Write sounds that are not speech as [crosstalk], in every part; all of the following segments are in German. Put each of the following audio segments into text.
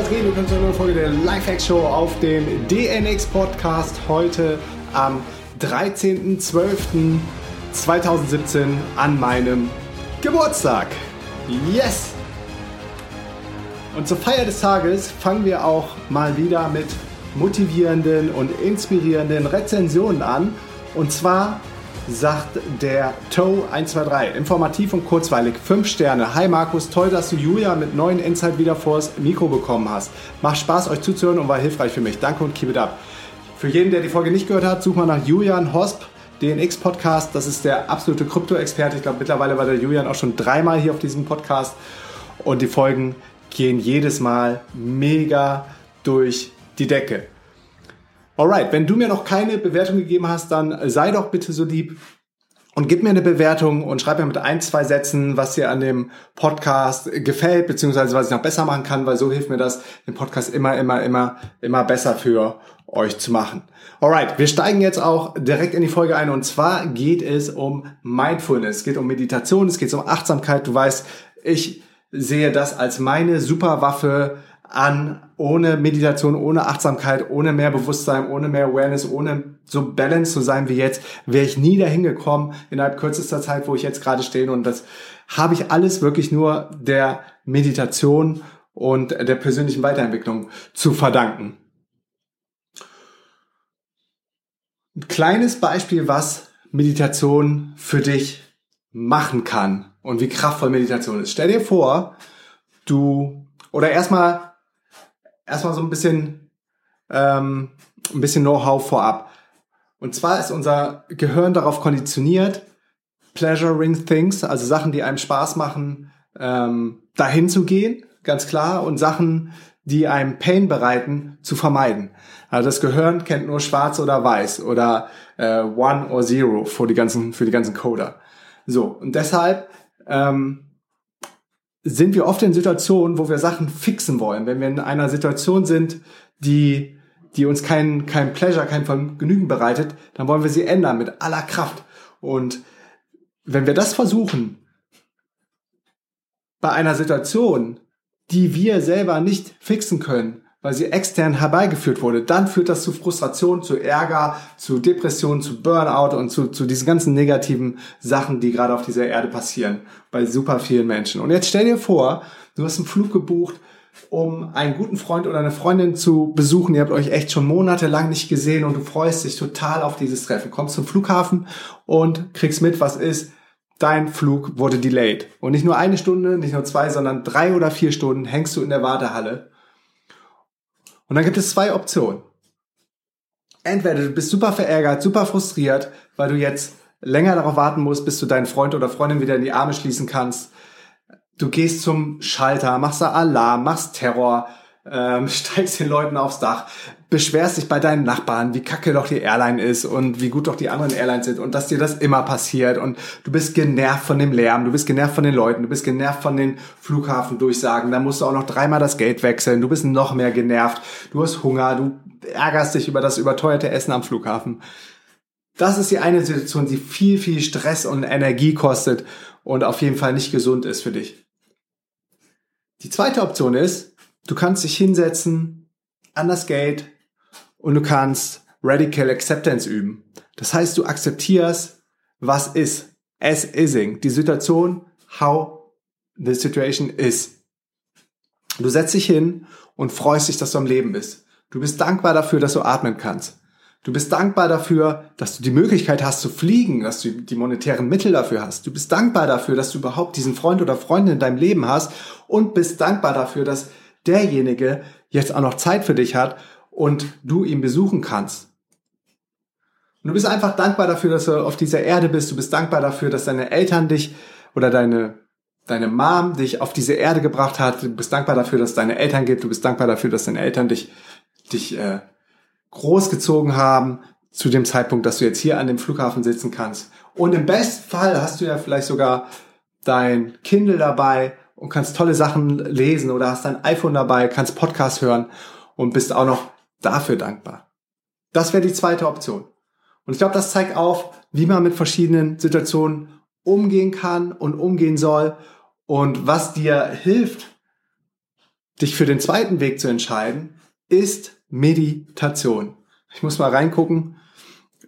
was geht? Willkommen zu einer neuen Folge der Lifehack Show auf dem DNX Podcast. Heute am 13.12.2017 an meinem Geburtstag. Yes! Und zur Feier des Tages fangen wir auch mal wieder mit motivierenden und inspirierenden Rezensionen an. Und zwar sagt der Toe 123. Informativ und kurzweilig. 5 Sterne. Hi Markus, toll, dass du Julia mit neuen Insight wieder vors Mikro bekommen hast. Macht Spaß, euch zuzuhören und war hilfreich für mich. Danke und keep it up. Für jeden, der die Folge nicht gehört hat, such mal nach Julian Hosp, DNX Podcast. Das ist der absolute Krypto-Experte. Ich glaube, mittlerweile war der Julian auch schon dreimal hier auf diesem Podcast. Und die Folgen gehen jedes Mal mega durch die Decke. Alright, wenn du mir noch keine Bewertung gegeben hast, dann sei doch bitte so lieb und gib mir eine Bewertung und schreib mir mit ein, zwei Sätzen, was dir an dem Podcast gefällt, beziehungsweise was ich noch besser machen kann, weil so hilft mir das, den Podcast immer, immer, immer, immer besser für euch zu machen. Alright, wir steigen jetzt auch direkt in die Folge ein und zwar geht es um Mindfulness, es geht um Meditation, es geht um Achtsamkeit. Du weißt, ich sehe das als meine Superwaffe an, ohne Meditation, ohne Achtsamkeit, ohne mehr Bewusstsein, ohne mehr Awareness, ohne so balanced zu sein wie jetzt, wäre ich nie dahin gekommen innerhalb kürzester Zeit, wo ich jetzt gerade stehe. Und das habe ich alles wirklich nur der Meditation und der persönlichen Weiterentwicklung zu verdanken. Ein kleines Beispiel, was Meditation für dich machen kann und wie kraftvoll Meditation ist. Stell dir vor, du oder erstmal erstmal so ein bisschen, ähm, ein bisschen Know-how vorab. Und zwar ist unser Gehirn darauf konditioniert, pleasuring things, also Sachen, die einem Spaß machen, ähm, dahin zu gehen, ganz klar, und Sachen, die einem Pain bereiten, zu vermeiden. Also das Gehirn kennt nur Schwarz oder Weiß oder äh, One or Zero für die ganzen für die ganzen Coder. So und deshalb ähm, sind wir oft in Situationen, wo wir Sachen fixen wollen. Wenn wir in einer Situation sind, die, die uns kein, kein Pleasure, kein Vergnügen bereitet, dann wollen wir sie ändern mit aller Kraft. Und wenn wir das versuchen, bei einer Situation, die wir selber nicht fixen können, weil sie extern herbeigeführt wurde, dann führt das zu Frustration, zu Ärger, zu Depressionen, zu Burnout und zu, zu diesen ganzen negativen Sachen, die gerade auf dieser Erde passieren, bei super vielen Menschen. Und jetzt stell dir vor, du hast einen Flug gebucht, um einen guten Freund oder eine Freundin zu besuchen. Ihr habt euch echt schon monatelang nicht gesehen und du freust dich total auf dieses Treffen. Kommst zum Flughafen und kriegst mit, was ist. Dein Flug wurde delayed. Und nicht nur eine Stunde, nicht nur zwei, sondern drei oder vier Stunden hängst du in der Wartehalle und dann gibt es zwei Optionen. Entweder du bist super verärgert, super frustriert, weil du jetzt länger darauf warten musst, bis du deinen Freund oder Freundin wieder in die Arme schließen kannst. Du gehst zum Schalter, machst da Alarm, machst Terror, ähm, [laughs] steigst den Leuten aufs Dach, beschwerst dich bei deinen Nachbarn, wie kacke doch die Airline ist und wie gut doch die anderen Airlines sind und dass dir das immer passiert. Und du bist genervt von dem Lärm, du bist genervt von den Leuten, du bist genervt von den Flughafendurchsagen, dann musst du auch noch dreimal das Geld wechseln, du bist noch mehr genervt, du hast Hunger, du ärgerst dich über das überteuerte Essen am Flughafen. Das ist die eine Situation, die viel, viel Stress und Energie kostet und auf jeden Fall nicht gesund ist für dich. Die zweite Option ist, du kannst dich hinsetzen an das Gate, und du kannst Radical Acceptance üben. Das heißt, du akzeptierst, was ist. As ising. Die Situation, how the situation is. Du setzt dich hin und freust dich, dass du am Leben bist. Du bist dankbar dafür, dass du atmen kannst. Du bist dankbar dafür, dass du die Möglichkeit hast zu fliegen, dass du die monetären Mittel dafür hast. Du bist dankbar dafür, dass du überhaupt diesen Freund oder Freundin in deinem Leben hast und bist dankbar dafür, dass derjenige jetzt auch noch Zeit für dich hat und du ihn besuchen kannst. Und du bist einfach dankbar dafür, dass du auf dieser Erde bist. Du bist dankbar dafür, dass deine Eltern dich oder deine, deine Mom dich auf diese Erde gebracht hat. Du bist dankbar dafür, dass es deine Eltern gibt. Du bist dankbar dafür, dass deine Eltern dich, dich äh, großgezogen haben zu dem Zeitpunkt, dass du jetzt hier an dem Flughafen sitzen kannst. Und im besten Fall hast du ja vielleicht sogar dein Kindle dabei und kannst tolle Sachen lesen oder hast dein iPhone dabei, kannst Podcast hören und bist auch noch dafür dankbar. Das wäre die zweite Option. Und ich glaube, das zeigt auf, wie man mit verschiedenen Situationen umgehen kann und umgehen soll und was dir hilft, dich für den zweiten Weg zu entscheiden, ist Meditation. Ich muss mal reingucken.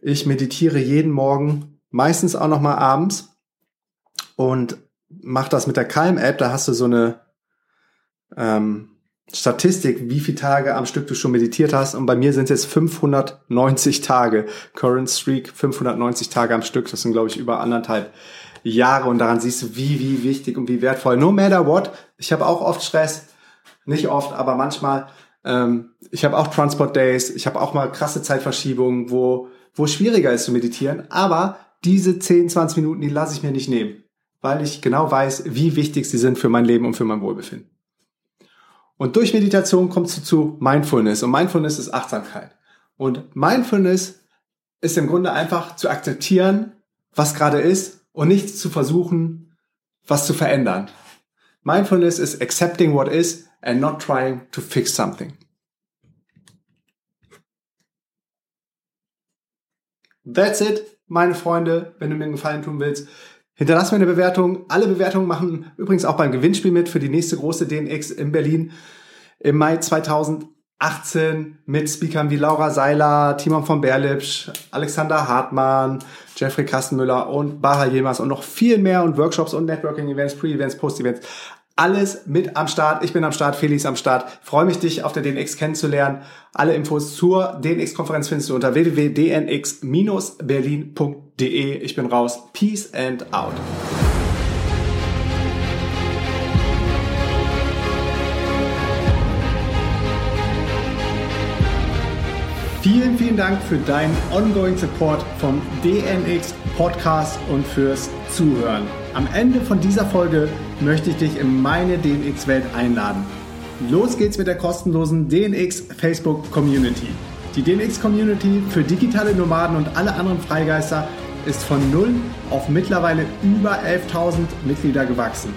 Ich meditiere jeden Morgen, meistens auch noch mal abends und mache das mit der Calm-App. Da hast du so eine ähm, Statistik, wie viele Tage am Stück du schon meditiert hast. Und bei mir sind es jetzt 590 Tage. Current Streak, 590 Tage am Stück. Das sind, glaube ich, über anderthalb Jahre. Und daran siehst du, wie, wie wichtig und wie wertvoll. No matter what. Ich habe auch oft Stress. Nicht oft, aber manchmal. Ähm, ich habe auch Transport Days. Ich habe auch mal krasse Zeitverschiebungen, wo, wo es schwieriger ist zu meditieren. Aber diese 10, 20 Minuten, die lasse ich mir nicht nehmen. Weil ich genau weiß, wie wichtig sie sind für mein Leben und für mein Wohlbefinden. Und durch Meditation kommst du zu Mindfulness. Und Mindfulness ist Achtsamkeit. Und Mindfulness ist im Grunde einfach zu akzeptieren, was gerade ist und nicht zu versuchen, was zu verändern. Mindfulness is accepting what is and not trying to fix something. That's it, meine Freunde, wenn du mir einen Gefallen tun willst. Hinterlass mir eine Bewertung. Alle Bewertungen machen übrigens auch beim Gewinnspiel mit für die nächste große DNX in Berlin im Mai 2018 mit Speakern wie Laura Seiler, Timon von Berlipsch, Alexander Hartmann, Jeffrey Kastenmüller und Baha Yilmaz und noch viel mehr und Workshops und Networking-Events, Pre-Events, Post-Events. Alles mit am Start. Ich bin am Start, Felix am Start. Freue mich, dich auf der DNX kennenzulernen. Alle Infos zur DNX-Konferenz findest du unter www.dnx-berlin.de. Ich bin raus. Peace and out. Vielen, vielen Dank für deinen ongoing Support vom DNX Podcast und fürs Zuhören. Am Ende von dieser Folge möchte ich dich in meine DNX-Welt einladen. Los geht's mit der kostenlosen DNX Facebook Community. Die DNX Community für digitale Nomaden und alle anderen Freigeister ist von null auf mittlerweile über 11.000 Mitglieder gewachsen.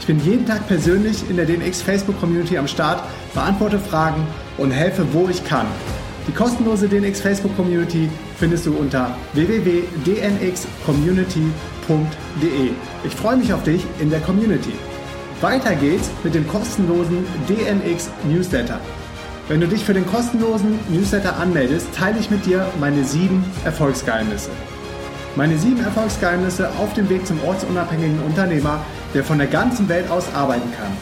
Ich bin jeden Tag persönlich in der DNX Facebook Community am Start, beantworte Fragen und helfe, wo ich kann. Die kostenlose DNX Facebook Community findest du unter www.dnxcommunity.de. Ich freue mich auf dich in der Community. Weiter geht's mit dem kostenlosen DNX Newsletter. Wenn du dich für den kostenlosen Newsletter anmeldest, teile ich mit dir meine sieben Erfolgsgeheimnisse. Meine sieben Erfolgsgeheimnisse auf dem Weg zum ortsunabhängigen Unternehmer, der von der ganzen Welt aus arbeiten kann.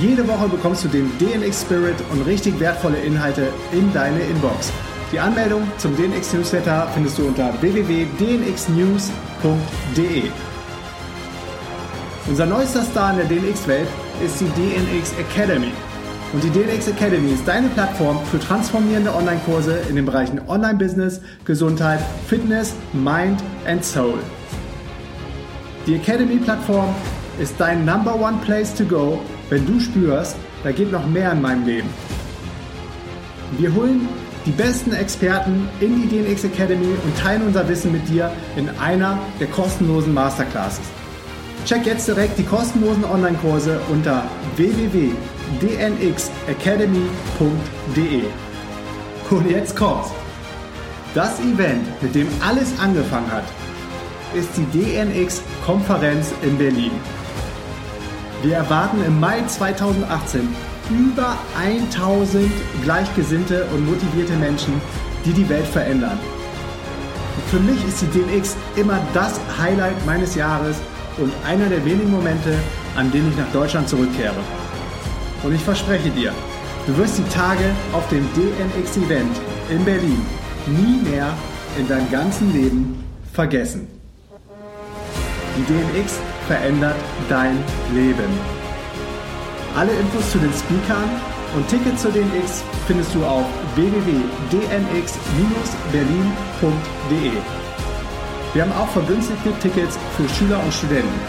Jede Woche bekommst du den DNX Spirit und richtig wertvolle Inhalte in deine Inbox. Die Anmeldung zum DNX Newsletter findest du unter www.dnxnews.de. Unser neuester Star in der DNX-Welt ist die DNX Academy. Und die DNX Academy ist deine Plattform für transformierende Online-Kurse in den Bereichen Online-Business, Gesundheit, Fitness, Mind and Soul. Die Academy-Plattform ist dein Number One Place to Go wenn du spürst, da geht noch mehr in meinem Leben. Wir holen die besten Experten in die DNX Academy und teilen unser Wissen mit dir in einer der kostenlosen Masterclasses. Check jetzt direkt die kostenlosen Online-Kurse unter www.dnxacademy.de. Und jetzt kommt's. Das Event, mit dem alles angefangen hat, ist die DNX-Konferenz in Berlin. Wir erwarten im Mai 2018 über 1000 gleichgesinnte und motivierte Menschen, die die Welt verändern. Für mich ist die DNX immer das Highlight meines Jahres und einer der wenigen Momente, an denen ich nach Deutschland zurückkehre. Und ich verspreche dir, du wirst die Tage auf dem DNX-Event in Berlin nie mehr in deinem ganzen Leben vergessen. Die DNX verändert dein Leben. Alle Infos zu den Speakern und Tickets zu DNX findest du auf www.dnx-berlin.de. Wir haben auch vergünstigte Tickets für Schüler und Studenten.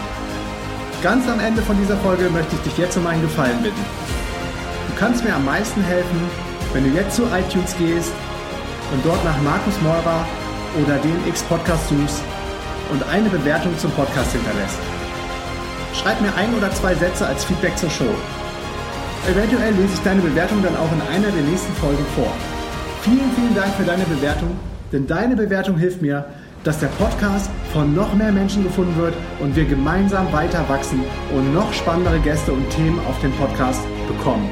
Ganz am Ende von dieser Folge möchte ich dich jetzt um einen Gefallen bitten. Du kannst mir am meisten helfen, wenn du jetzt zu iTunes gehst und dort nach Markus Meurer oder DNX Podcast suchst und eine Bewertung zum Podcast hinterlässt. Schreib mir ein oder zwei Sätze als Feedback zur Show. Eventuell lese ich deine Bewertung dann auch in einer der nächsten Folgen vor. Vielen, vielen Dank für deine Bewertung, denn deine Bewertung hilft mir, dass der Podcast von noch mehr Menschen gefunden wird und wir gemeinsam weiter wachsen und noch spannendere Gäste und Themen auf dem Podcast bekommen.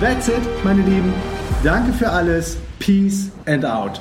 That's it, meine Lieben. Danke für alles. Peace and out.